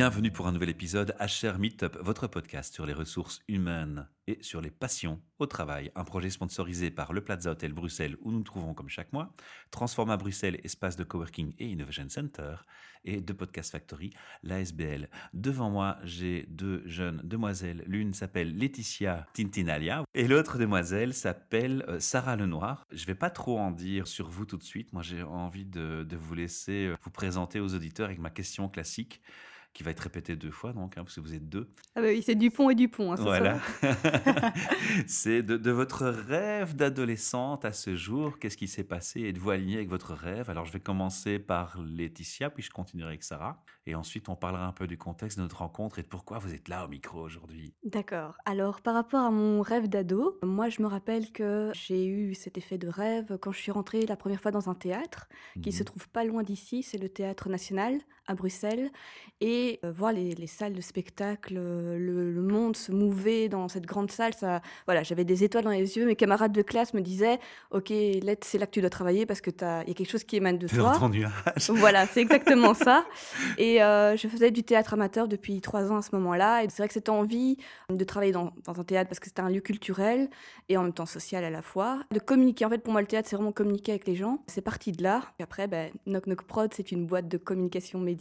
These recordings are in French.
Bienvenue pour un nouvel épisode HR Meetup, votre podcast sur les ressources humaines et sur les passions au travail. Un projet sponsorisé par le Plaza Hotel Bruxelles où nous nous trouvons comme chaque mois, Transforma Bruxelles, espace de coworking et innovation center, et de Podcast Factory, l'ASBL. Devant moi, j'ai deux jeunes demoiselles. L'une s'appelle Laetitia Tintinalia et l'autre demoiselle s'appelle euh, Sarah Lenoir. Je vais pas trop en dire sur vous tout de suite. Moi, j'ai envie de, de vous laisser euh, vous présenter aux auditeurs avec ma question classique qui va être répété deux fois, donc, hein, parce que vous êtes deux. Ah bah oui, c'est Dupont et Dupont. Hein, voilà. c'est de, de, votre rêve d'adolescente à ce jour, qu'est-ce qui s'est passé? Êtes-vous aligné avec votre rêve? Alors, je vais commencer par Laetitia, puis je continuerai avec Sarah. Et ensuite, on parlera un peu du contexte de notre rencontre et de pourquoi vous êtes là au micro aujourd'hui. D'accord. Alors, par rapport à mon rêve d'ado, moi, je me rappelle que j'ai eu cet effet de rêve quand je suis rentrée la première fois dans un théâtre qui mmh. se trouve pas loin d'ici. C'est le Théâtre National à Bruxelles. Et euh, voir les, salles de spectacle, euh, le, monde se mouver dans cette grande salle, ça, voilà, j'avais des étoiles dans les yeux. Mes camarades de classe me disaient, ok, Lette, c'est là que tu dois travailler parce que il y a quelque chose qui émane de toi. Dans ton nuage. Voilà, c'est exactement ça. Et euh, je faisais du théâtre amateur depuis trois ans à ce moment-là. Et c'est vrai que cette envie de travailler dans, dans un théâtre parce que c'était un lieu culturel et en même temps social à la fois, de communiquer. En fait, pour moi, le théâtre, c'est vraiment communiquer avec les gens. C'est parti de là. Et après, ben, Knock Knock Prod, c'est une boîte de communication média.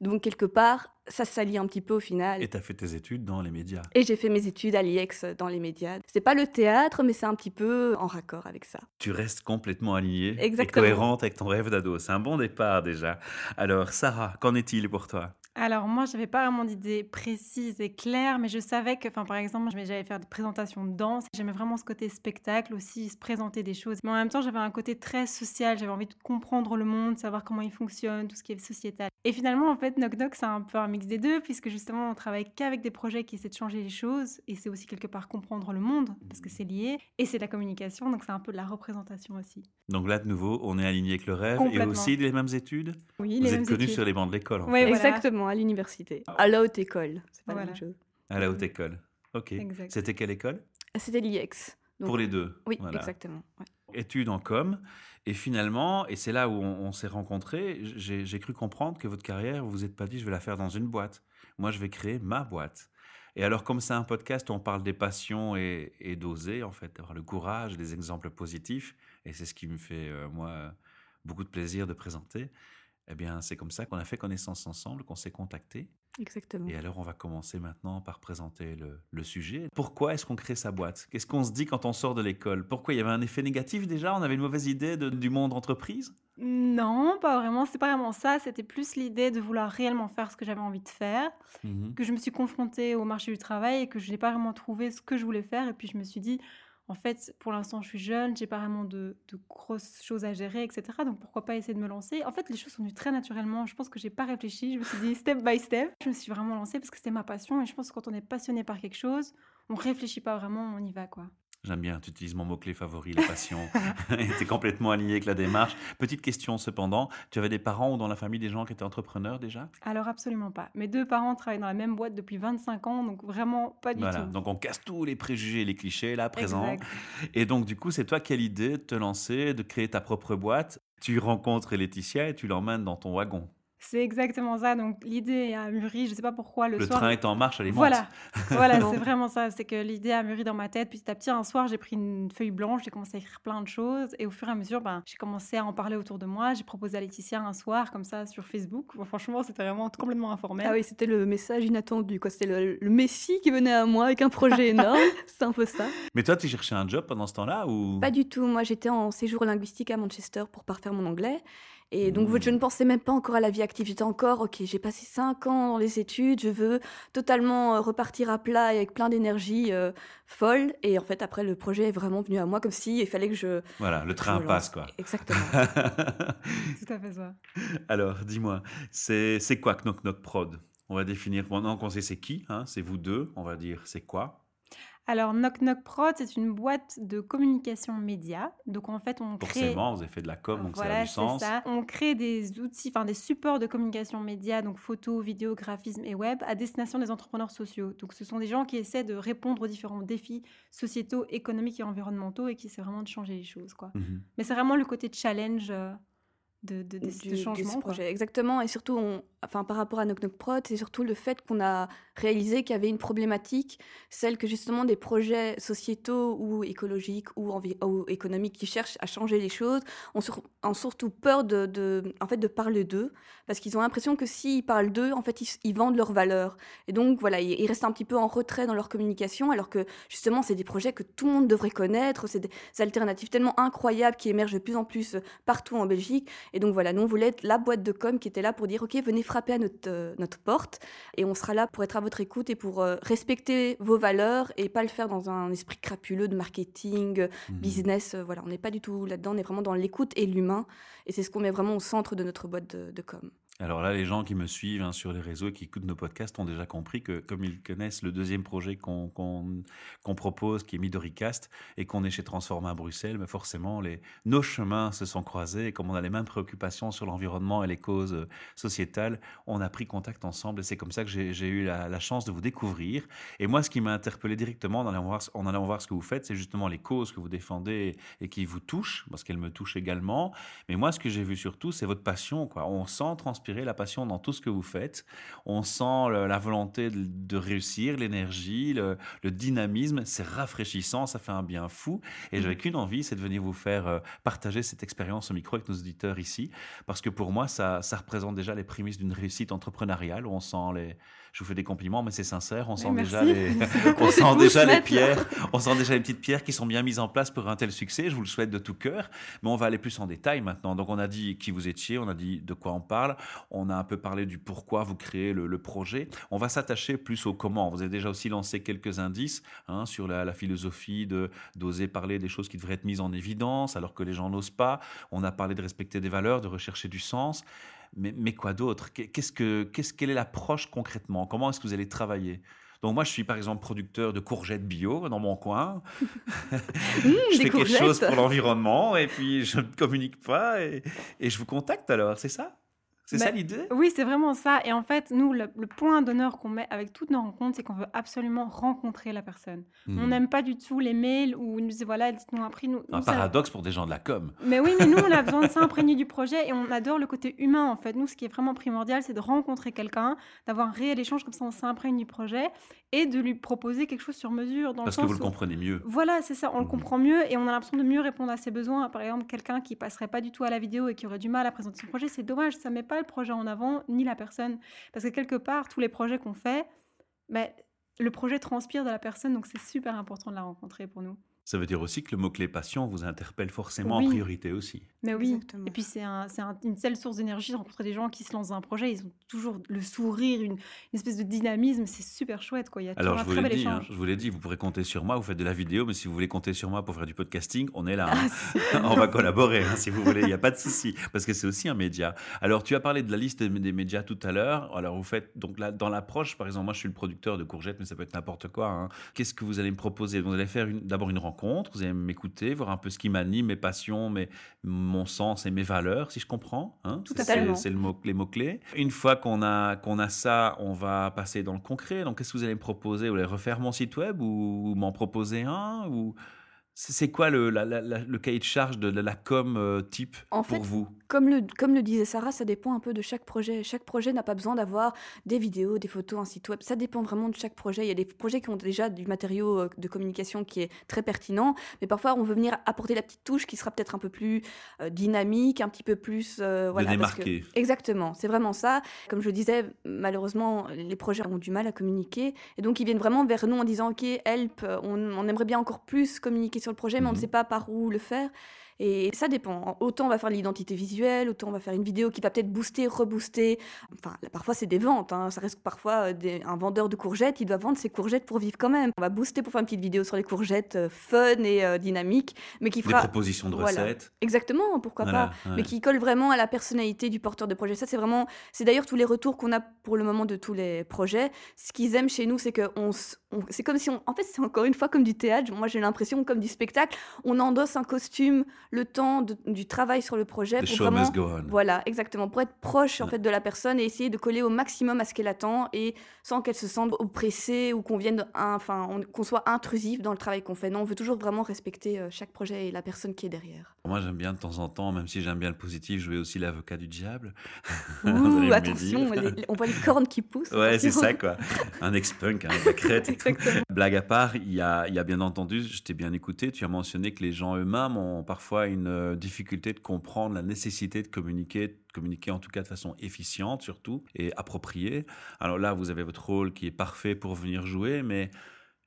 Donc, quelque part, ça s'allie un petit peu au final. Et tu as fait tes études dans les médias. Et j'ai fait mes études à l'IEX dans les médias. C'est pas le théâtre, mais c'est un petit peu en raccord avec ça. Tu restes complètement alignée Exactement. et cohérente avec ton rêve d'ado. C'est un bon départ déjà. Alors, Sarah, qu'en est-il pour toi? Alors moi, je n'avais pas vraiment d'idée précise et claire, mais je savais que, enfin, par exemple, j'allais faire des présentations de danse. J'aimais vraiment ce côté spectacle aussi, se présenter des choses. Mais en même temps, j'avais un côté très social. J'avais envie de comprendre le monde, savoir comment il fonctionne, tout ce qui est sociétal. Et finalement, en fait, Knock Knock, c'est un peu un mix des deux, puisque justement, on travaille qu'avec des projets qui essaient de changer les choses. Et c'est aussi quelque part comprendre le monde, parce que c'est lié. Et c'est de la communication, donc c'est un peu de la représentation aussi. Donc là, de nouveau, on est aligné avec le rêve et aussi les mêmes études Oui, Vous les êtes connus sur les bancs de l'école, en oui, Exactement à l'université. À la haute école, c'est pas la même chose. À la haute école, ok. C'était quelle école? C'était l'IEX. Pour les deux Oui, exactement. Études en com. Et finalement, et c'est là où on, s'est rencontrés, j'ai cru comprendre que votre carrière, vous vous êtes pas dit, je vais la faire dans une boîte. Moi, je vais créer ma boîte. Et alors, comme c'est un podcast où on parle des passions et, d'oser, en fait, d'avoir le courage, des exemples positifs, et c'est ce qui me fait, euh, moi, beaucoup de plaisir de présenter, eh bien, c'est comme ça qu'on a fait connaissance ensemble, qu'on s'est contacté. Exactement. Et alors, on va commencer maintenant par présenter le, sujet. Pourquoi est-ce qu'on crée sa boîte? Qu'est-ce qu'on se dit quand on sort de l'école? Pourquoi il y avait un effet négatif déjà? On avait une mauvaise idée du monde entreprise? Non, pas vraiment. C'est pas vraiment ça. C'était plus l'idée de vouloir réellement faire ce que j'avais envie de faire. Mmh que je me suis confrontée au marché du travail et que je n'ai pas vraiment trouvé ce que je voulais faire. Et puis, je me suis dit, en fait, pour l'instant, je suis jeune, j'ai pas vraiment de, grosses choses à gérer, etc. Donc pourquoi pas essayer de me lancer En fait, les choses sont venues très naturellement. Je pense que j'ai pas réfléchi. Je me suis dit step by step. Je me suis vraiment lancée parce que c'était ma passion. Et je pense que quand on est passionné par quelque chose, on réfléchit pas vraiment, on y va, quoi. J'aime bien, tu utilises mon mot-clé favori, la passion. tu es complètement aligné avec la démarche. Petite question cependant, tu avais des parents ou dans la famille des gens qui étaient entrepreneurs déjà? Alors absolument pas. Mes deux parents travaillent dans la même boîte depuis 25 ans, donc vraiment pas du voilà. tout. Donc on casse tous les préjugés et les clichés là, présent. Et donc du coup, c'est toi quelle idée de te lancer, de créer ta propre boîte? Tu rencontres Laetitia et tu l'emmènes dans ton wagon. C'est exactement ça. Donc l'idée a mûri, je ne sais pas pourquoi le, le soir. Le train est en marche, allez Voilà, voilà, c'est vraiment ça. C'est que l'idée a mûri dans ma tête. Petit à petit, un soir, j'ai pris une feuille blanche, j'ai commencé à écrire plein de choses, et au fur et à mesure, ben, j'ai commencé à en parler autour de moi. J'ai proposé à Laetitia un soir, comme ça, sur Facebook. franchement, c'était vraiment complètement informel. Ah oui, c'était le message inattendu. C'était le, Messie qui venait à moi avec un projet énorme. c'est un peu ça. Mais toi, tu cherchais un job pendant ce temps-là ou? Pas du tout. Moi, j'étais en séjour linguistique à Manchester pour parfaire mon anglais. Et donc, je ne pensais même pas encore à la vie active. J'étais encore, ok, j'ai passé cinq ans dans les études, je veux totalement euh, repartir à plat avec plein d'énergie euh, folle. Et en fait, après, le projet est vraiment venu à moi comme si il fallait que je. Voilà, le train passe, quoi. Exactement. Tout à fait ça. Alors, dis-moi, c'est quoi Knock Knock Prod? On va définir, pendant qu'on sait c'est qui, hein, c'est vous deux, on va dire c'est quoi? Alors, Knock Knock Prod, c'est une boîte de communication média. Donc, en fait, on crée... Forcément, vous avez fait de la com, donc voilà, ça a du sens. Ça. On crée des outils, enfin des supports de communication média, donc photo, vidéo, graphisme et web, à destination des entrepreneurs sociaux. Donc, ce sont des gens qui essaient de répondre aux différents défis sociétaux, économiques et environnementaux et qui essaient vraiment de changer les choses, quoi. Mhm. Mais c'est vraiment le côté challenge... Euh, de, de, de, changement. projet. Exactement, et surtout, on, enfin, par rapport à Knock Knock Prod, c'est surtout le fait qu'on a réalisé qu'il y avait une problématique, celle que justement des projets sociétaux ou écologiques ou, ou économiques qui cherchent à changer les choses ont, surtout peur de, de, en fait, de parler d'eux, parce qu'ils ont l'impression que s'ils parlent d'eux, en fait, ils, vendent leurs valeurs. Et donc, voilà, ils, restent un petit peu en retrait dans leur communication, alors que justement, c'est des projets que tout le monde devrait connaître, c'est des alternatives tellement incroyables qui émergent de plus en plus partout en Belgique. Et donc voilà, nous on voulait être la boîte de com qui était là pour dire ok venez frapper à notre, euh, notre porte et on sera là pour être à votre écoute et pour euh, respecter vos valeurs et pas le faire dans un esprit crapuleux de marketing, mmh. business. Euh, voilà, on n'est pas du tout là-dedans, on est vraiment dans l'écoute et l'humain et c'est ce qu'on met vraiment au centre de notre boîte de com. Alors là, les gens qui me suivent hein, sur les réseaux et qui écoutent nos podcasts ont déjà compris que, comme ils connaissent le deuxième projet qu'on propose, qui est Midoricast, et qu'on est chez Transforma à Bruxelles, mais forcément, nos chemins se sont croisés. Et comme on a les mêmes préoccupations sur l'environnement et les causes euh, sociétales, on a pris contact ensemble. Et c'est comme ça que j'ai eu la, chance de vous découvrir. Et moi, ce qui m'a interpellé directement en allant, voir, ce que vous faites, c'est justement les causes que vous défendez et qui vous touchent, parce qu'elles me touchent également. Mais moi, ce que j'ai vu surtout, c'est votre passion. On sent transpirer la passion dans tout ce que vous faites. On sent la volonté de, réussir, l'énergie, le, dynamisme. C'est rafraîchissant, ça fait un bien fou. Et mmh. j'avais qu'une envie, c'est de venir vous faire euh, partager cette expérience au micro avec nos auditeurs ici. Parce que pour moi, ça, ça représente déjà les prémices d'une réussite entrepreneuriale. Où on sent les, je vous fais des compliments, mais c'est sincère. On sent déjà les, on sent déjà les pierres, on sent déjà les petites pierres qui sont bien mises en place pour un tel succès. Je vous le souhaite de tout cœur. Mais on va aller plus en détail maintenant. Donc on a dit qui vous étiez, on a dit de quoi on parle, on a un peu parlé du pourquoi vous créez le, projet. On va s'attacher plus au comment. Vous avez déjà aussi lancé quelques indices hein, sur la, la philosophie de d'oser parler des choses qui devraient être mises en évidence alors que les gens n'osent pas. On a parlé de respecter des valeurs, de rechercher du sens mais, quoi d'autre? Qu'est-ce que, qu'est-ce, Quelle est l'approche concrètement? Comment est-ce que vous allez travailler? Donc moi, je suis par exemple producteur de courgettes bio dans mon coin. Mmh, je fais quelque chose pour l'environnement et puis je ne communique pas et je vous contacte alors, c'est ça? C'est ça l'idée? Oui, c'est vraiment ça. Et en fait, nous, le, point d'honneur qu'on met avec toutes nos rencontres, c'est qu'on veut absolument rencontrer la personne. On hmm. n'aime pas du tout les mails où nous disent voilà, dites-nous un prix. Nous, un paradoxe pour des gens de la com. Mais oui, mais nous, on a besoin de s'imprégner du projet et on adore le côté humain en fait. Nous, ce qui est vraiment primordial, c'est de rencontrer quelqu'un, d'avoir un réel échange comme ça, on s'imprègne du projet et de lui proposer quelque chose sur mesure. Dans Parce que vous le comprenez mieux. Voilà, c'est ça, on le hmm. comprend mieux et on a l'impression de mieux répondre à ses besoins. Par exemple, quelqu'un qui passerait pas du tout à la vidéo et qui aurait du mal à présenter son projet, c'est dommage, ça met pas le projet en avant, ni la personne. Parce que quelque part, tous les projets qu'on fait, mais ben, le projet transpire de la personne, donc c'est super important de la rencontrer pour nous. Ça veut dire aussi que le mot-clé passion vous interpelle forcément en priorité aussi. Mais oui, et puis c'est un, une telle source d'énergie de rencontrer des gens qui se lancent dans un projet, ils ont toujours le sourire, une, espèce de dynamisme, c'est super chouette. Quoi. Il y a Alors je vous, l'ai dit, hein, je vous l'ai dit, vous pourrez compter sur moi, vous faites de la vidéo, mais si vous voulez compter sur moi pour faire du podcasting, on est là. Hein. Ah, on va collaborer hein, si vous voulez, il n'y a pas de souci, parce que c'est aussi un média. Alors tu as parlé de la liste des médias tout à l'heure, alors vous faites, donc là, dans l'approche, par exemple, moi je suis le producteur de courgettes, mais ça peut être n'importe quoi. Qu'est-ce que vous allez me proposer? Vous allez faire d'abord une rencontre, vous allez m'écouter, voir un peu ce qui m'anime, mes passions, mes, mon sens et mes valeurs, si je comprends. Hein Tout c'est, c'est le mot, les mots-clés. Une fois qu'on a, qu'on a ça, on va passer dans le concret. Donc, qu'est-ce que vous allez me proposer? Vous allez refaire mon site web ou m'en proposer un ou c'est quoi le, le, cahier de charge de la, com euh, type en pour vous? comme le, comme le disait Sarah, ça dépend un peu de chaque projet. Chaque projet n'a pas besoin d'avoir des vidéos, des photos, un site web. Ça dépend vraiment de chaque projet. Il y a des projets qui ont déjà du matériau euh, de communication qui est très pertinent, mais parfois on veut venir apporter la petite touche qui sera peut-être un peu plus euh, dynamique, un petit peu plus... voilà, démarquer. exactement, c'est vraiment ça. Comme je disais, malheureusement, les projets ont du mal à communiquer. Et donc ils viennent vraiment vers nous en disant, OK, help, on, on aimerait bien encore plus communiquer sur le projet, mais on ne mhm. sait pas par où le faire. Et ça dépend. Autant on va faire l'identité visuelle, autant on va faire une vidéo qui va peut-être booster, rebooster. Enfin, parfois c'est des ventes. Hein. Ça reste parfois euh, un vendeur de courgettes, il doit vendre ses courgettes pour vivre quand même. On va booster pour faire une petite vidéo sur les courgettes euh, fun et euh, dynamique, mais qui fera des propositions de recettes. Exactement, pourquoi pas. Mais qui colle vraiment à la personnalité du porteur de projet. Ça c'est vraiment, c'est d'ailleurs tous les retours qu'on a pour le moment de tous les projets. Ce qu'ils aiment chez nous, c'est que on, c'est comme si on, en fait c'est encore une fois comme du théâtre. Moi j'ai l'impression comme du spectacle. On endosse un costume le temps du travail sur le projet. pour vraiment, Voilà, exactement. Pour être proche en fait de la personne et essayer de coller au maximum à ce qu'elle attend et sans qu'elle se sente oppressée ou qu'on vienne, enfin, qu'on soit intrusif dans le travail qu'on fait. Non, on veut toujours vraiment respecter euh, chaque projet et la personne qui est derrière. Moi, j'aime bien de temps en temps, même si j'aime bien le positif, jouer aussi l'avocat du diable. Ouh, attention, on voit les cornes qui poussent. Ouais, c'est ça quoi. Un ex-punk, un hein, crête. Blague à part, il y a, il y a bien entendu, je t'ai bien écouté, tu as mentionné que les gens eux-mêmes ont parfois une euh, difficulté de comprendre la nécessité de communiquer, communiquer en tout cas de façon efficiente surtout et appropriée. Alors là, vous avez votre rôle qui est parfait pour venir jouer, mais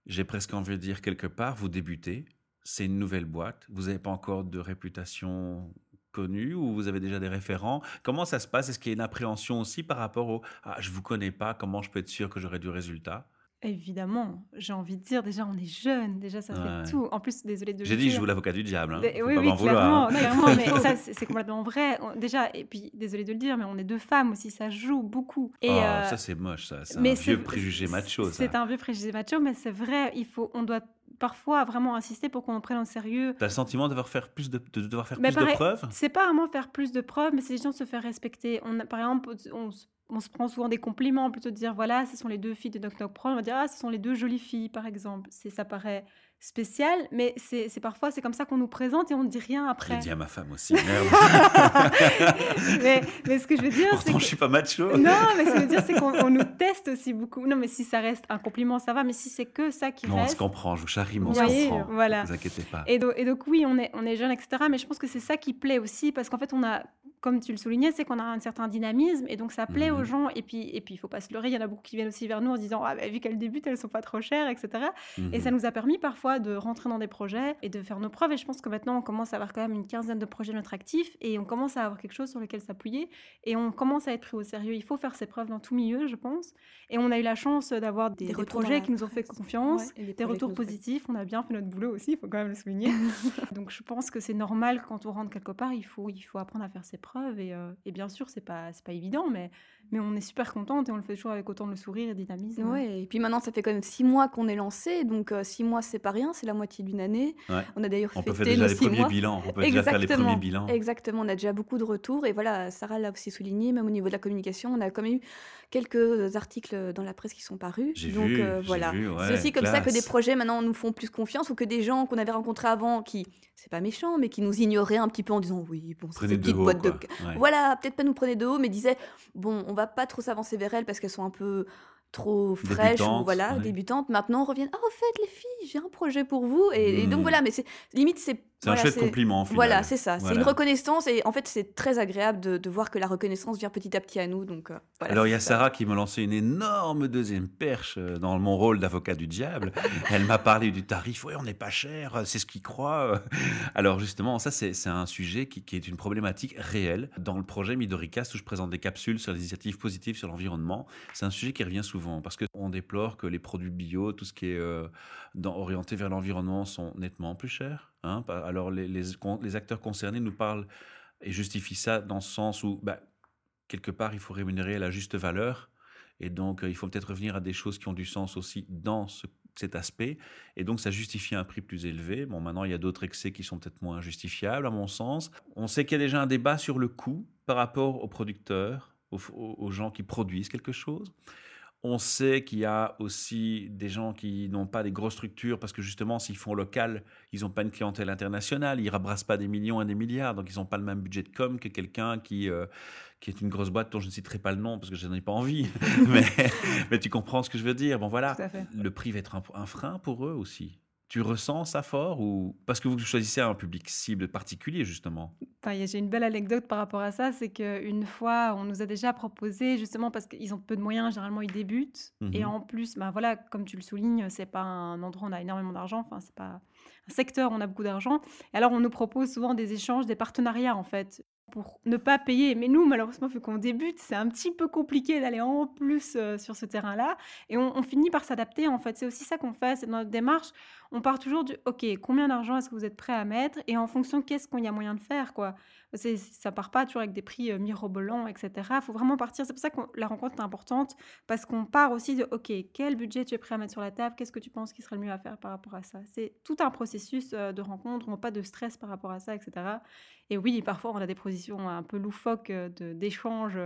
j'ai presque envie de dire quelque part, vous débutez, c'est une nouvelle boîte, vous n'avez pas encore de réputation connue ou vous avez déjà des référents. Comment ça se passe? Est-ce qu'il y a une appréhension aussi par rapport au ah, je vous connais pas, comment je peux être sûr que j'aurai du résultat? Évidemment, j'ai envie de dire, déjà, on est jeune, déjà, ça fait tout. En plus, désolé de J'ai dit, je joue l'avocat du diable. Hein. oui, oui, clairement, clairement, mais ça, c'est complètement vrai. Déjà, et puis, désolé de le dire, mais on est deux femmes aussi, ça joue beaucoup. Et, oh, euh, ça, c'est moche, ça. C'est un vieux préjugé macho, C'est un vieux préjugé macho, mais c'est vrai, il faut, on doit parfois vraiment insister pour qu'on prenne au sérieux. Tu as le sentiment de devoir faire plus de, de devoir faire plus de preuves? C'est pas vraiment faire plus de preuves, mais c'est les gens se faire respecter. On a, par exemple, on on se prend souvent des compliments plutôt de dire voilà, ce sont les deux filles de Knock Knock Pro. On va dire ah, ce sont les deux jolies filles, par exemple. C'est ça paraît spécial, mais c'est parfois c'est comme ça qu'on nous présente et on ne dit rien après. J'ai dit à ma femme aussi. mais, mais, ce que je veux dire, que... je suis pas macho. Non, mais ce que je veux dire, c'est qu'on nous teste aussi beaucoup. Non, mais si ça reste un compliment, ça va. Mais si c'est que ça qui non, reste. on se comprend. Je vous charrie, on se comprend. Voilà. Ne vous inquiétez pas. Et, et donc oui, on est on est jeune, etc. Mais je pense que c'est ça qui plaît aussi parce qu'en fait, on a comme tu le soulignais, c'est qu'on a un certain dynamisme et donc ça plaît aux mhm. gens. Et puis, et puis, il faut pas se leurrer. Il y en a beaucoup qui viennent aussi vers nous en disant, ah, bah, vu qu'elles débutent, elles sont pas trop chères, etc. Et ça mhm. nous a permis parfois de rentrer dans des projets et de faire nos preuves. Et je pense que maintenant, on commence à avoir quand même une quinzaine de projets de notre actif et on commence à avoir quelque chose sur lequel s'appuyer et on commence à être pris au sérieux. Il faut faire ses preuves dans tout milieu, je pense. Et on a eu la chance d'avoir des, projets qui nous ont fait confiance, et des retours positifs. On a bien fait notre boulot aussi, il faut quand même le souligner. donc je pense que c'est normal quand on rentre quelque part, il faut, il faut apprendre à faire ses preuves et, euh, bien sûr, c'est pas, pas évident, mais, mais on est super contente et on le fait toujours avec autant de sourire et de dynamisme. Ouais, et puis maintenant, ça fait quand même six mois qu'on est lancé, donc euh, six mois, c'est pas rien, c'est la moitié d'une année. On a d'ailleurs On peut faire déjà les premiers bilans. On peut déjà faire les premiers bilans. Exactement, on a déjà beaucoup de retours. Et voilà, Sarah l'a aussi souligné, même au niveau de la communication, on a quand même eu quelques articles dans la presse qui sont parus. Donc vu, euh, voilà, c'est aussi comme ça que des projets maintenant nous font plus confiance ou que des gens qu'on avait rencontrés avant qui, c'est pas méchant, mais qui nous ignoraient un petit peu en disant oui, bon, c'est une petite boîte de. Voilà, peut-être pas nous prenez de haut, mais disaient bon, on va pas trop s'avancer vers elles parce qu'elles sont un peu trop fraîches ou voilà, débutantes. Maintenant, on revient. Ah, au fait, les filles, j'ai un projet pour vous. Et, donc hmm. voilà, mais c'est limite, c'est c'est un chouette compliment, en Voilà, c'est ça. C'est une reconnaissance et en fait, c'est très agréable de, de, voir que la reconnaissance vient petit à petit à nous. Donc, euh, Alors, il y a Sarah qui me lançait une énorme deuxième perche euh, dans mon rôle d'avocat du diable. Elle m'a parlé du tarif. Oui, on n'est pas cher, c'est ce qu'ils croient. Alors, justement, ça, c'est un sujet qui, qui, est une problématique réelle. Dans le projet Midoricast, où je présente des capsules sur les initiatives positives sur l'environnement, c'est un sujet qui revient souvent parce qu'on déplore que les produits bio, tout ce qui est euh, dans, orienté vers l'environnement, sont nettement plus chers Hein, alors les, les, acteurs concernés nous parlent et justifient ça dans ce sens où, bah, quelque part, il faut rémunérer à la juste valeur. Et donc, euh, il faut peut-être revenir à des choses qui ont du sens aussi dans cet aspect. Et donc, ça justifie un prix plus élevé. Bon, maintenant, il y a d'autres excès qui sont peut-être moins justifiables, à mon sens. On sait qu'il y a déjà un débat sur le coût par rapport aux producteurs, aux gens qui produisent quelque chose. On sait qu'il y a aussi des gens qui n'ont pas des grosses structures parce que justement, s'ils font local, ils n'ont pas une clientèle internationale, ils ne rabrassent pas des millions et des milliards, donc ils n'ont pas le même budget de com que quelqu'un qui, euh, qui est une grosse boîte dont je ne citerai pas le nom parce que je n'en ai pas envie. mais, mais, tu comprends ce que je veux dire. Bon voilà, le prix va être un frein pour eux aussi. Tu ressens ça fort ou parce que vous choisissez un public cible particulier justement? Enfin, J'ai une belle anecdote par rapport à ça, c'est qu'une fois, on nous a déjà proposé justement parce qu'ils ont peu de moyens, généralement ils débutent et mhm. en plus, bah voilà, comme tu le soulignes, c'est pas un endroit où on a énormément d'argent, enfin c'est pas un secteur où on a beaucoup d'argent. Alors on nous propose souvent des échanges, des partenariats en fait pour ne pas payer. Mais nous, malheureusement, vu qu'on débute, c'est un petit peu compliqué d'aller en plus euh, sur ce terrain-là. Et on, finit par s'adapter, en fait. C'est aussi ça qu'on fait, c'est dans notre démarche. on part toujours du OK, combien d'argent est-ce que vous êtes prêt à mettre? Et en fonction qu'est-ce qu'il y a moyen de faire quoi? Ça part pas toujours avec des prix euh, mirobolants etc. Il faut vraiment partir. C'est pour ça que la rencontre est importante parce qu'on part aussi de OK, quel budget tu es prêt à mettre sur la table, qu'est-ce que tu penses qui serait le mieux à faire par rapport à ça? C'est tout un processus euh, de rencontre, on n'a pas de stress par rapport à ça etc. Et oui, parfois on a des positions un peu loufoques euh, d'échange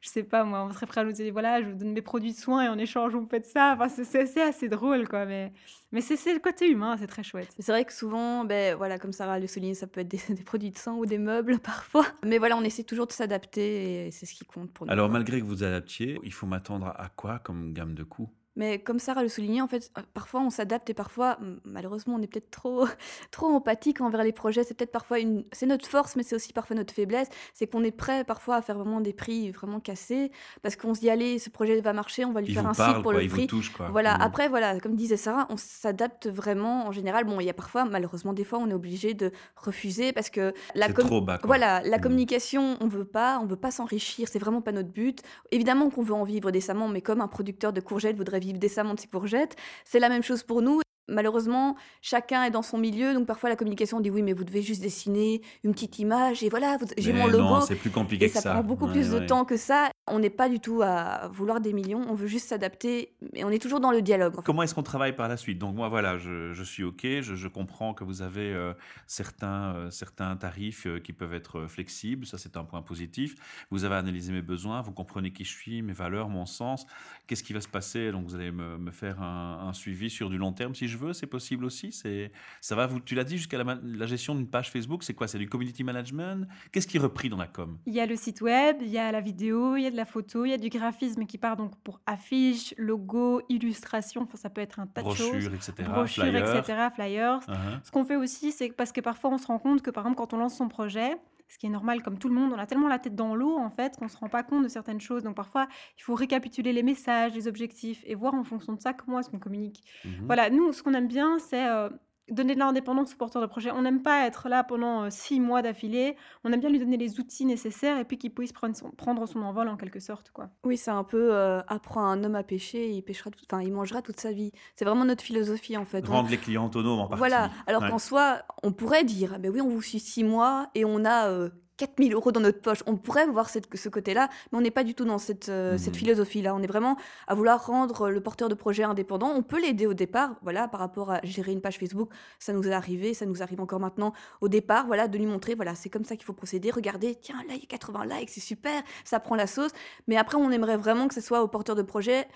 je sais pas, moi, on serait prêt à nous dire, voilà, je vous donne mes produits de soins et en échange, vous me faites ça. Enfin, c'est assez drôle, quoi. Mais, mais c'est le côté humain, c'est très chouette. C'est vrai que souvent, ben, voilà, comme Sarah le souligne, ça peut être des, des, produits de soins ou des meubles parfois. Mais voilà, on essaie toujours de s'adapter et c'est ce qui compte pour nous. Alors, malgré que vous adaptiez, il faut m'attendre à quoi comme gamme de coûts mais comme Sarah le soulignait, en fait, euh, parfois on s'adapte et parfois, malheureusement, on est peut-être trop, trop empathique envers les projets. C'est peut-être parfois une, c'est notre force, mais c'est aussi parfois notre faiblesse. C'est qu'on est prêt parfois à faire vraiment des prix vraiment cassés parce qu'on se dit allez, ce projet va marcher, on va lui faire un site pour le prix. Voilà. Mmh. Après, voilà, comme disait Sarah, on s'adapte vraiment en général. Bon, il y a parfois, malheureusement, des fois, on est obligé de refuser parce que la trop voilà, la mmh. communication, on veut pas, on veut pas s'enrichir. C'est vraiment pas notre but. Évidemment qu'on veut en vivre décemment, mais comme un producteur de courgettes voudrait vivre décemment de courgettes. C'est la même chose pour nous malheureusement, chacun est dans son milieu, donc parfois la communication dit oui, mais vous devez juste dessiner une petite image et voilà, j'ai mon logo. Non, c'est plus compliqué et ça. Ça prend beaucoup plus de temps que ça. On n'est pas du tout à vouloir des millions, on veut juste s'adapter, mais on est toujours dans le dialogue. Comment est-ce qu'on travaille par la suite? Donc moi, voilà, je, suis OK, je, comprends que vous avez euh, certains, euh, certains tarifs euh, qui peuvent être flexibles, ça c'est un point positif. Vous avez analysé mes besoins, vous comprenez qui je suis, mes valeurs, mon sens. Qu'est-ce qui va se passer? Donc vous allez me, me faire un, un, suivi sur du long terme si je veux, c'est possible aussi. C'est ça va. Vous, tu l'as dit jusqu'à la, la, gestion d'une page Facebook, c'est quoi? C'est du community management? Qu'est-ce qui est repris dans la com? Il y a le site web, il y a la vidéo, il y a de la photo, il y a du graphisme qui part donc pour affiches, logos, illustrations. Enfin, ça peut être un tas de choses. Etc. Brochures, flyers. etc. Flyers. Uh-huh. Ce qu'on fait aussi, c'est parce que parfois on se rend compte que par exemple quand on lance son projet ce qui est normal comme tout le monde, on a tellement la tête dans l'eau en fait qu'on se rend pas compte de certaines choses. Donc parfois, il faut récapituler les messages, les objectifs et voir en fonction de ça comment est-ce qu'on communique. Mmh voilà, nous, ce qu'on aime bien, c'est euh, donner de l'indépendance au porteur de projet. On n'aime pas être là pendant euh, six mois d'affilée. On aime bien lui donner les outils nécessaires et puis qu'il puisse prendre son, prendre son envol en quelque sorte. quoi. Oui, c'est un peu euh, apprendre un homme à pêcher, il pêchera, enfin, il mangera toute sa vie. C'est vraiment notre philosophie en fait. Rendre les clients autonomes en partie. Voilà. Alors qu'en soi, on pourrait dire, ben oui, on vous suit six mois et on a euh, 4000 euros dans notre poche. On pourrait voir cette, ce côté-là, mais on n'est pas du tout dans cette, euh, cette mmh. philosophie-là. On est vraiment à vouloir rendre le porteur de projet indépendant. On peut l'aider au départ, voilà, par rapport à gérer une page Facebook. Ça nous est arrivé, ça nous arrive encore maintenant. Au départ, voilà, de lui montrer, voilà, c'est comme ça qu'il faut procéder. Regardez, tiens, là, il y a 80 likes, c'est super, ça prend la sauce. Mais après, on aimerait vraiment que ce soit au porteur de projet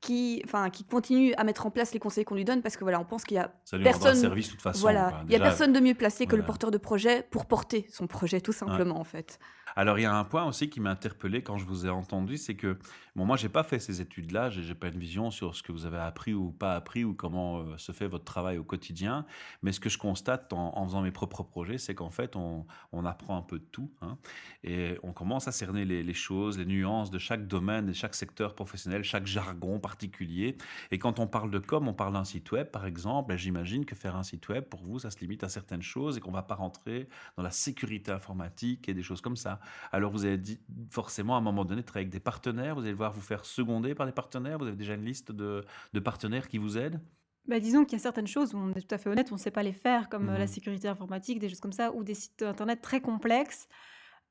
qui, enfin, qui continue à mettre en place les conseils qu'on lui donne parce que voilà, on pense qu'il y a personne, service de toute façon. Voilà, il y a personne de mieux placé que le porteur de projet pour porter son projet tout simplement en fait. Alors, il y a un point aussi qui m'a interpellé quand je vous ai entendu, c'est que, bon, moi, j'ai pas fait ces études-là, j'ai pas une vision sur ce que vous avez appris ou pas appris ou comment euh, se fait votre travail au quotidien. Mais ce que je constate en, faisant mes propres projets, c'est qu'en fait, on, apprend un peu de tout hein, et on commence à cerner les, les, choses, les nuances de chaque domaine, de chaque secteur professionnel, chaque jargon particulier. Et quand on parle de com, on parle d'un site web, par exemple, ben, j'imagine que faire un site web, pour vous, ça se limite à certaines choses et qu'on va pas rentrer dans la sécurité informatique et des choses comme ça. Alors vous avez dit forcément à un moment donné travailler avec des partenaires, vous allez devoir vous faire seconder par des partenaires, vous avez déjà une liste de, partenaires qui vous aident? Bah, disons qu'il y a certaines choses où on est tout à fait honnête, on ne sait pas les faire, comme euh, la mmh sécurité informatique, des choses comme ça, ou des sites internet très complexes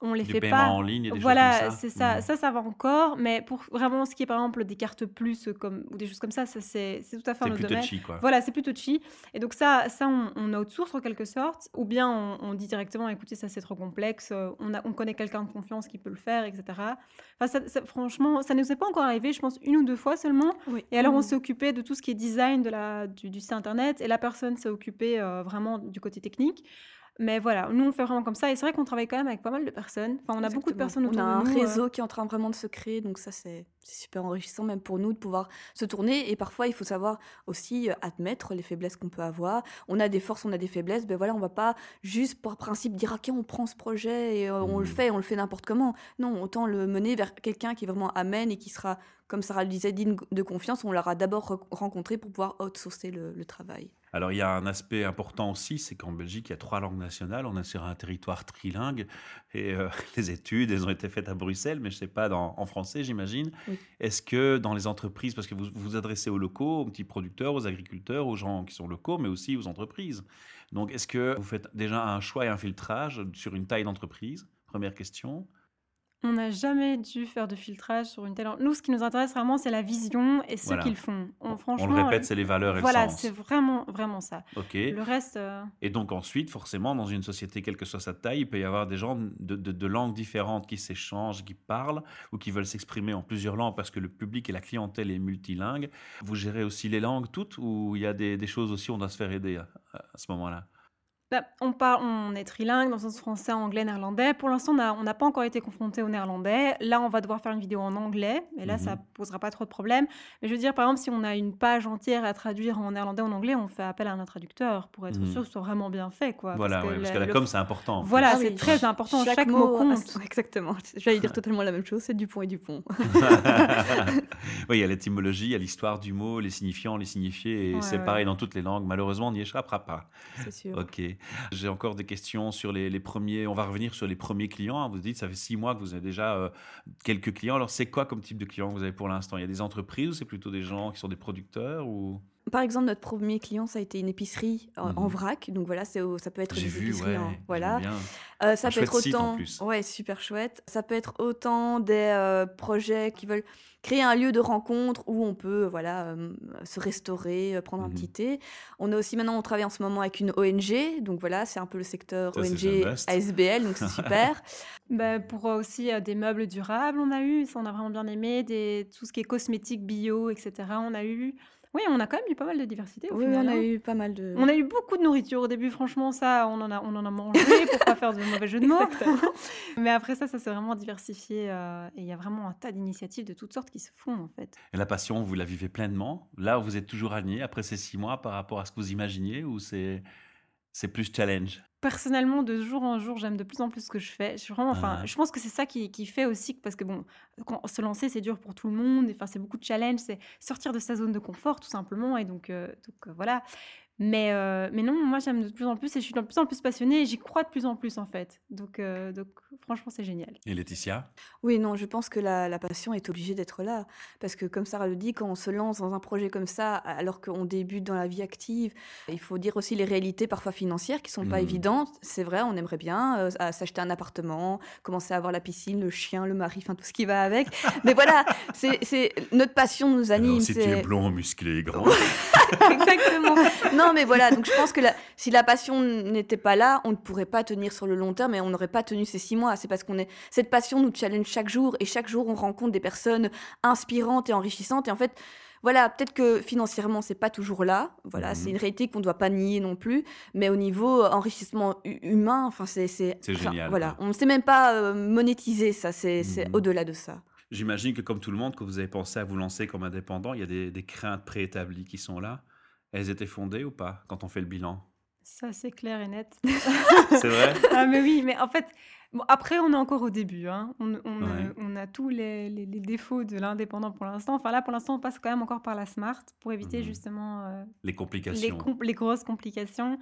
on les fait pas. en ligne des voilà c'est ça. Mmh. ça ça va encore mais pour vraiment ce qui est par exemple des cartes plus comme ou des choses comme ça ça c'est tout à fait notre domaine. quoi. voilà c'est plutôt chi et donc ça ça on, on outsource en quelque sorte ou bien on, dit directement écoutez ça c'est trop complexe euh, on a on connaît quelqu'un de confiance qui peut le faire etc enfin ça, franchement ça ne nous est pas encore arrivé je pense une ou deux fois seulement. Et alors on mmh. s'est occupé de tout ce qui est design de la du, site internet et la personne s'est occupée euh, vraiment du côté technique mais voilà, nous on fait vraiment comme ça. Et c'est vrai qu'on travaille quand même avec pas mal de personnes. Enfin, on a beaucoup de personnes autour de nous. On a un euh. réseau qui est en train vraiment de se créer. Donc ça, c'est super enrichissant même pour nous de pouvoir se tourner. Et parfois, il faut savoir aussi euh, admettre les faiblesses qu'on peut avoir. On a des forces, on a des faiblesses. Ben voilà, on va pas juste par principe dire, OK, on prend ce projet et euh, on le mmh. fait, on le fait n'importe comment. Non, autant le mener vers quelqu'un qui est vraiment amène et qui sera, comme Sarah le disait, digne de confiance. On l'aura d'abord rencontré pour pouvoir outsourcer le, le travail. Alors il y a un aspect important aussi, c'est qu'en Belgique, il y a trois langues nationales. On est sur un territoire trilingue et euh, les études, elles ont été faites à Bruxelles, mais je ne sais pas en français, j'imagine. Est-ce que dans les entreprises, parce que vous vous adressez aux locaux, aux petits producteurs, aux agriculteurs, aux gens qui sont locaux, mais aussi aux entreprises. Donc est-ce que vous faites déjà un choix et un filtrage sur une taille d'entreprise? Première question. On n'a jamais dû faire de filtrage sur une telle. Nous, ce qui nous intéresse vraiment, c'est la vision et ce qu'ils font. On, franchement, on le répète, c'est les valeurs et voilà, le sens. c'est vraiment, vraiment ça. Ok. Le reste. Euh, et donc ensuite, forcément, dans une société, quelle que soit sa taille, il peut y avoir des gens de, de, langues différentes qui s'échangent, qui parlent ou qui veulent s'exprimer en plusieurs langues parce que le public et la clientèle est multilingue. Vous gérez aussi les langues toutes ou il y a des, des choses aussi où on doit se faire aider à, à ce moment-là? Bah, on, parle, on est trilingue dans le sens français, anglais, néerlandais. Pour l'instant, on n'a pas encore été confronté au néerlandais. Là, on va devoir faire une vidéo en anglais. Et là, ça mhm. posera pas trop de problèmes. Mais je veux dire, par exemple, si on a une page entière à traduire en néerlandais ou en anglais, on fait appel à un traducteur pour être mhm. sûr que ce soit vraiment bien fait. Quoi. Voilà, parce que, la, com, c'est important. Voilà, ah c'est très important. Chaque, mot, compte. exactement. J'allais dire totalement la même chose. C'est du pont et du pont. oui, il y a l'étymologie, il y a l'histoire du mot, les signifiants, les signifiés. Et c'est pareil dans toutes les langues. Malheureusement, on n'y échappera pas. C'est sûr. Ok. J'ai encore des questions sur les, premiers. On va revenir sur les premiers clients. Hein. Vous dites, ça fait six mois que vous avez déjà euh, quelques clients. Alors, c'est quoi comme type de clients que vous avez pour l'instant? Il y a des entreprises ou c'est plutôt des gens qui sont des producteurs ou? Par exemple, notre premier client, ça a été une épicerie en, mhm. vrac. Donc voilà, ça peut être des vu, épiceries. voilà. Euh, ça peut être autant. Ouais, super chouette. Ça peut être autant des euh, projets qui veulent créer un lieu de rencontre où on peut voilà euh, se restaurer, prendre un mhm. petit thé. On a aussi maintenant, on travaille en ce moment avec une ONG. Donc voilà, c'est un peu le secteur ONG ASBL. Donc c'est super. bah, pour aussi des meubles durables, on a eu. Ça, on a vraiment bien aimé. Des, tout ce qui est cosmétique, bio, etc. On a eu. Oui, on a quand même eu pas mal de diversité. oui, on a hein. eu pas mal de. On a eu beaucoup de nourriture au début, franchement, ça, on en a, on en a mangé pour pas faire de mauvais jeu de mots. Mais après ça, ça s'est vraiment diversifié euh, et il y a vraiment un tas d'initiatives de toutes sortes qui se font en fait. Et la passion, vous la vivez pleinement? Là, vous êtes toujours aligné après ces six mois par rapport à ce que vous imaginiez ou c'est c'est plus challenge? Personnellement, de jour en jour, j'aime de plus en plus ce que je fais. Je, vraiment, enfin, je pense que c'est ça qui, qui, fait aussi, parce que bon, quand se lancer, c'est dur pour tout le monde. Enfin, c'est beaucoup de challenge, c'est sortir de sa zone de confort, tout simplement. Et donc, euh, donc euh, voilà. Mais, euh, mais non, moi j'aime de plus en plus et je suis de plus en plus passionnée et j'y crois de plus en plus en fait. Donc, euh, donc franchement, c'est génial. Et Laetitia? Oui, non, je pense que la, la passion est obligée d'être là. Parce que comme Sarah le dit, quand on se lance dans un projet comme ça, alors qu'on débute dans la vie active, il faut dire aussi les réalités parfois financières qui sont pas mmh. évidentes. C'est vrai, on aimerait bien euh, s'acheter un appartement, commencer à avoir la piscine, le chien, le mari, enfin tout ce qui va avec. mais voilà, c'est notre passion nous anime. Alors, si tu es blond, musclé et grand. Exactement. Non, mais voilà, donc je pense que si la passion n'était pas là, on ne pourrait pas tenir sur le long terme et on n'aurait pas tenu ces six mois. C'est parce qu'on est cette passion nous challenge chaque jour et chaque jour on rencontre des personnes inspirantes et enrichissantes et en fait. Voilà, peut-être que financièrement, c'est pas toujours là. Voilà, c'est mhm. une réalité qu'on ne doit pas nier non plus. Mais au niveau enrichissement humain, enfin, c'est. C'est génial. Voilà, on ne sait même pas euh, monétiser ça. C'est mhm. au-delà de ça. J'imagine que, comme tout le monde, quand vous avez pensé à vous lancer comme indépendant, il y a des, des craintes préétablies qui sont là. Elles étaient fondées ou pas quand on fait le bilan? Ça, c'est clair et net. c'est vrai? Ah, mais oui, mais en fait, bon, après, on est encore au début. Hein. On, on, on, a tous les, les, défauts de l'indépendant pour l'instant. Enfin, là, pour l'instant, on passe quand même encore par la smart pour éviter mhm. justement euh, les complications. Les, les, grosses complications.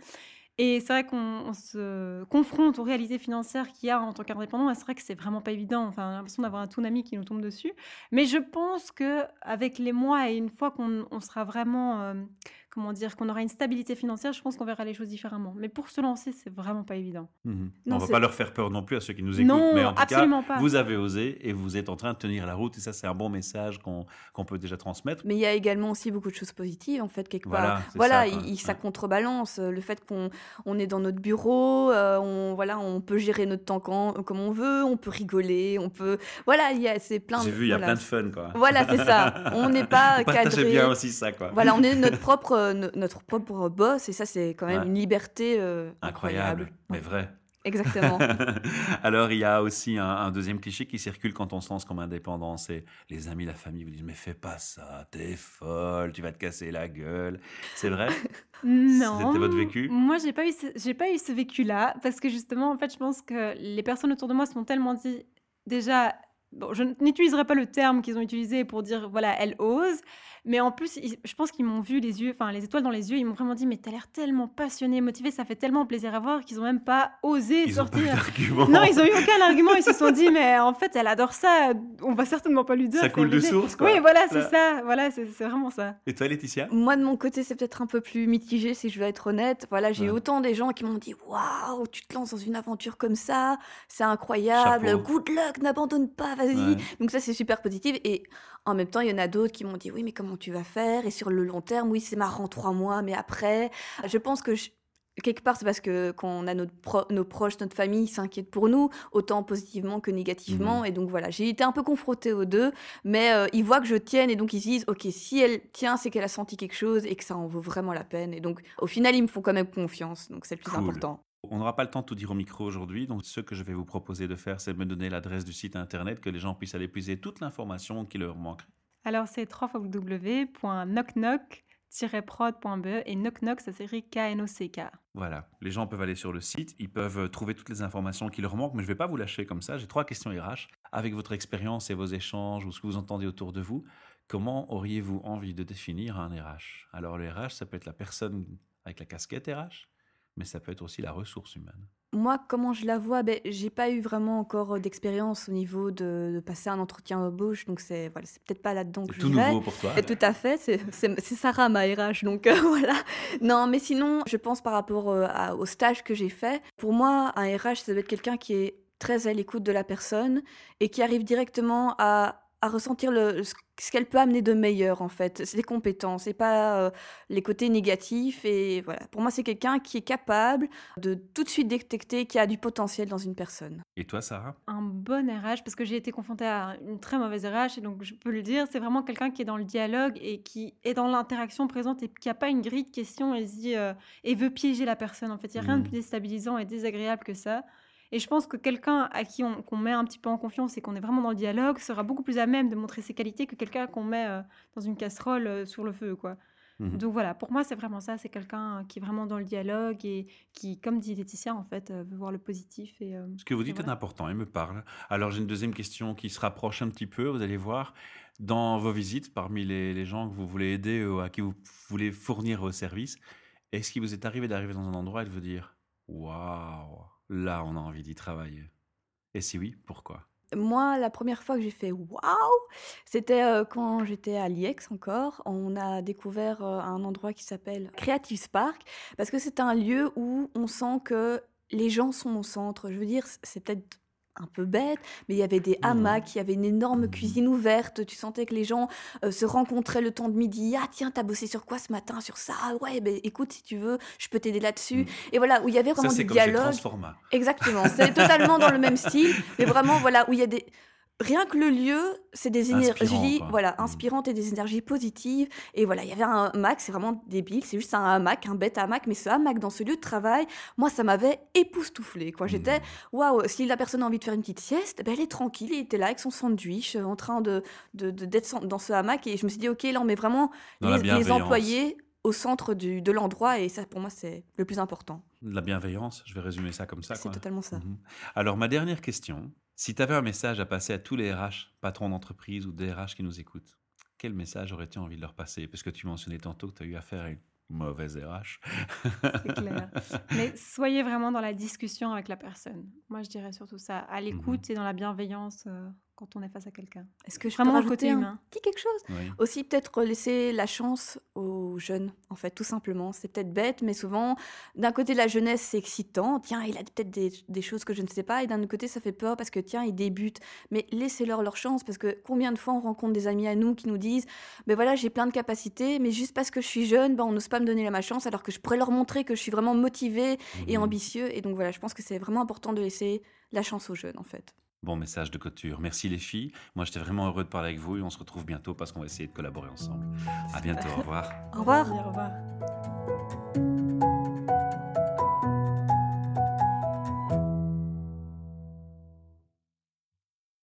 Et c'est vrai qu'on se confronte aux réalités financières qu'il y a en tant qu'indépendant. Et c'est vrai que c'est vraiment pas évident. Enfin, on a l'impression d'avoir un tsunami qui nous tombe dessus. Mais je pense que avec les mois et une fois qu'on sera vraiment euh, comment dire, qu'on aura une stabilité financière, je pense qu'on verra les choses différemment. Mais pour se lancer, c'est vraiment pas évident. Mhm. on va pas leur faire peur non plus à ceux qui nous écoutent. Non, mais en tout cas, pas. vous avez osé et vous êtes en train de tenir la route. Et ça, c'est un bon message qu'on peut déjà transmettre. Mais il y a également aussi beaucoup de choses positives, en fait, quelque part. Voilà, ça, contrebalance le fait qu'on on est dans notre bureau, euh, on, voilà, on peut gérer notre temps quand, comme on veut, on peut rigoler, on peut... Voilà, c'est plein de... J'ai vu, il y a plein de fun, quoi. Voilà, c'est ça. On n'est pas cadré. bien aussi ça, quoi. Voilà, on est notre propre notre propre boss et ça c'est quand même une liberté euh, incroyable. mais vrai. Exactement. Alors, il y a aussi un, deuxième cliché qui circule quand on se lance comme indépendant. C'est les amis, la famille vous disent Mais fais pas ça, t'es folle, tu vas te casser la gueule. C'est vrai? Non. C'était votre vécu? Moi, j'ai pas eu j'ai pas eu ce vécu-là parce que justement, en fait, je pense que les personnes autour de moi se sont tellement dit déjà bon, je n'utiliserai pas le terme qu'ils ont utilisé pour dire, voilà, elle ose, mais en plus, je pense qu'ils m'ont vu les yeux, enfin les étoiles dans les yeux, ils m'ont vraiment dit mais t'as l'air tellement passionné, motivé, ça fait tellement plaisir à voir qu'ils ont même pas osé ils sortir. Ont non, ils ont eu aucun argument. Ils se sont dit mais en fait elle adore ça, on va certainement pas lui dire. Ça coule de source quoi. Oui voilà c'est ça, voilà c'est vraiment ça. Et toi Laetitia? Moi de mon côté c'est peut-être un peu plus mitigé si je veux être honnête. Voilà j'ai eu autant des gens qui m'ont dit waouh tu te lances dans une aventure comme ça, c'est incroyable, good luck, n'abandonne pas, vas-y. Donc ça c'est super positif et en même temps, il y en a d'autres qui m'ont dit oui, mais comment tu vas faire? Et sur le long terme, oui, c'est marrant trois mois, mais après, je pense que quelque part, c'est parce que quand on a notre nos proches, notre famille s'inquiètent pour nous, autant positivement que négativement. Mmh. Et donc voilà, j'ai été un peu confrontée aux deux, mais euh, ils voient que je tienne et donc ils se disent, ok, si elle tient, c'est qu'elle a senti quelque chose et que ça en vaut vraiment la peine. Et donc au final, ils me font quand même confiance, donc c'est le plus important. On n'aura pas le temps de tout dire au micro aujourd'hui, donc ce que je vais vous proposer de faire, c'est de me donner l'adresse du site internet, que les gens puissent aller puiser toute l'information qui leur manque. Alors c'est www.knockknock-prod.be et knockknock, ça s'écrit K-N-O-C-K. Voilà, les gens peuvent aller sur le site, ils peuvent trouver toutes les informations qui leur manquent, mais je ne vais pas vous lâcher comme ça. J'ai trois questions RH. Avec votre expérience et vos échanges ou ce que vous entendez autour de vous, comment auriez-vous envie de définir un RH? Alors le RH, ça peut être la personne avec la casquette RH, mais ça peut être aussi la ressource humaine. Moi, comment je la vois? Ben, J'ai pas eu vraiment encore d'expérience au niveau de, passer un entretien d'embauche, donc c'est voilà, peut-être pas là-dedans que je tout nouveau pour toi. Et tout à fait, c'est Sarah ma RH, donc euh, voilà. Non, mais sinon, je pense par rapport euh, au stage que j'ai fait, pour moi, un RH, ça doit être quelqu'un qui est très à l'écoute de la personne et qui arrive directement à à ressentir le, ce qu'elle peut amener de meilleur en fait, ses compétences et pas euh, les côtés négatifs et voilà. Pour moi, c'est quelqu'un qui est capable de tout de suite détecter qu'il y a du potentiel dans une personne. Et toi, Sarah? Un bon RH parce que j'ai été confrontée à une très mauvaise RH et donc je peux le dire, c'est vraiment quelqu'un qui est dans le dialogue et qui est dans l'interaction présente et qui a pas une grille de questions et dit euh, et veut piéger la personne en fait. Il y a rien de mmh. plus déstabilisant et désagréable que ça. Et je pense que quelqu'un à qui on, qu'on met un petit peu en confiance et qu'on est vraiment dans le dialogue sera beaucoup plus à même de montrer ses qualités que quelqu'un qu'on met euh, dans une casserole euh, sur le feu, quoi. Mmh Donc voilà, pour moi, c'est vraiment ça. C'est quelqu'un qui est vraiment dans le dialogue et qui, comme dit Laetitia, en fait, euh, veut voir le positif. Et, Ce que vous dites est important, il me parle. Alors j'ai une deuxième question qui se rapproche un petit peu, vous allez voir. Dans vos visites, parmi les, les gens que vous voulez aider ou à qui vous voulez fournir vos services, est-ce qu'il vous est arrivé d'arriver dans un endroit et de vous dire Waouh là, on a envie d'y travailler Et si oui, pourquoi? Moi, la première fois que j'ai fait waouh, c'était euh, quand j'étais à l'IEX encore. On a découvert euh, un endroit qui s'appelle Creative Spark parce que c'est un lieu où on sent que les gens sont au centre. Je veux dire, c'est peut-être un peu bête, mais il y avait des hamacs, il y avait une énorme cuisine ouverte, tu sentais que les gens euh, se rencontraient le temps de midi. Ah tiens, t'as bossé sur quoi ce matin Sur ça? Ouais, ben écoute, si tu veux, je peux t'aider là-dessus. Mmh. Et voilà, où il y avait vraiment ça, du dialogue. Exactement, c'est totalement dans le même style, mais vraiment voilà, où il y a des rien que le lieu, c'est des énergies voilà, mmh. inspirantes et des énergies positives. Et voilà, il y avait un hamac, c'est vraiment débile, c'est juste un hamac, un bête hamac, mais ce hamac dans ce lieu de travail, moi, ça m'avait époustouflé. Quoi. J'étais, mmh. waouh, si la personne a envie de faire une petite sieste, ben, elle est tranquille, il était là avec son sandwich, euh, en train de, d'être dans ce hamac. Et je me suis dit, ok, là, on met vraiment les, employés au centre du, de l'endroit et ça pour moi c'est le plus important. La bienveillance, je vais résumer ça comme ça. C'est totalement ça. Mmh Alors ma dernière question, si tu avais un message à passer à tous les RH, patrons d'entreprise ou des RH qui nous écoutent, quel message aurais-tu envie de leur passer? Parce que tu mentionnais tantôt que tu as eu affaire à une mauvaise RH. C'est clair. Mais soyez vraiment dans la discussion avec la personne. Moi, je dirais surtout ça. À mmh l'écoute et dans la bienveillance. Euh, quand on est face à quelqu'un. Est-ce que je Vraiment peux rajouter un petit quelque chose Aussi peut-être laisser la chance aux jeunes, en fait, tout simplement. C'est peut-être bête, mais souvent, d'un côté, la jeunesse, c'est excitant. Tiens, il a peut-être des, choses que je ne sais pas. Et d'un autre côté, ça fait peur parce que, tiens, ils débutent. Mais laissez-leur leur chance parce que combien de fois on rencontre des amis à nous qui nous disent, ben voilà, j'ai plein de capacités, mais juste parce que je suis jeune, ben, on n'ose pas me donner la ma chance alors que je pourrais leur montrer que je suis vraiment motivé et mmh ambitieux. Et donc voilà, je pense que c'est vraiment important de laisser la chance aux jeunes, en fait. Bon message de couture. Merci les filles. Moi, j'étais vraiment heureux de parler avec vous et on se retrouve bientôt parce qu'on va essayer de collaborer ensemble. À bientôt. Au revoir. Au revoir. Au revoir.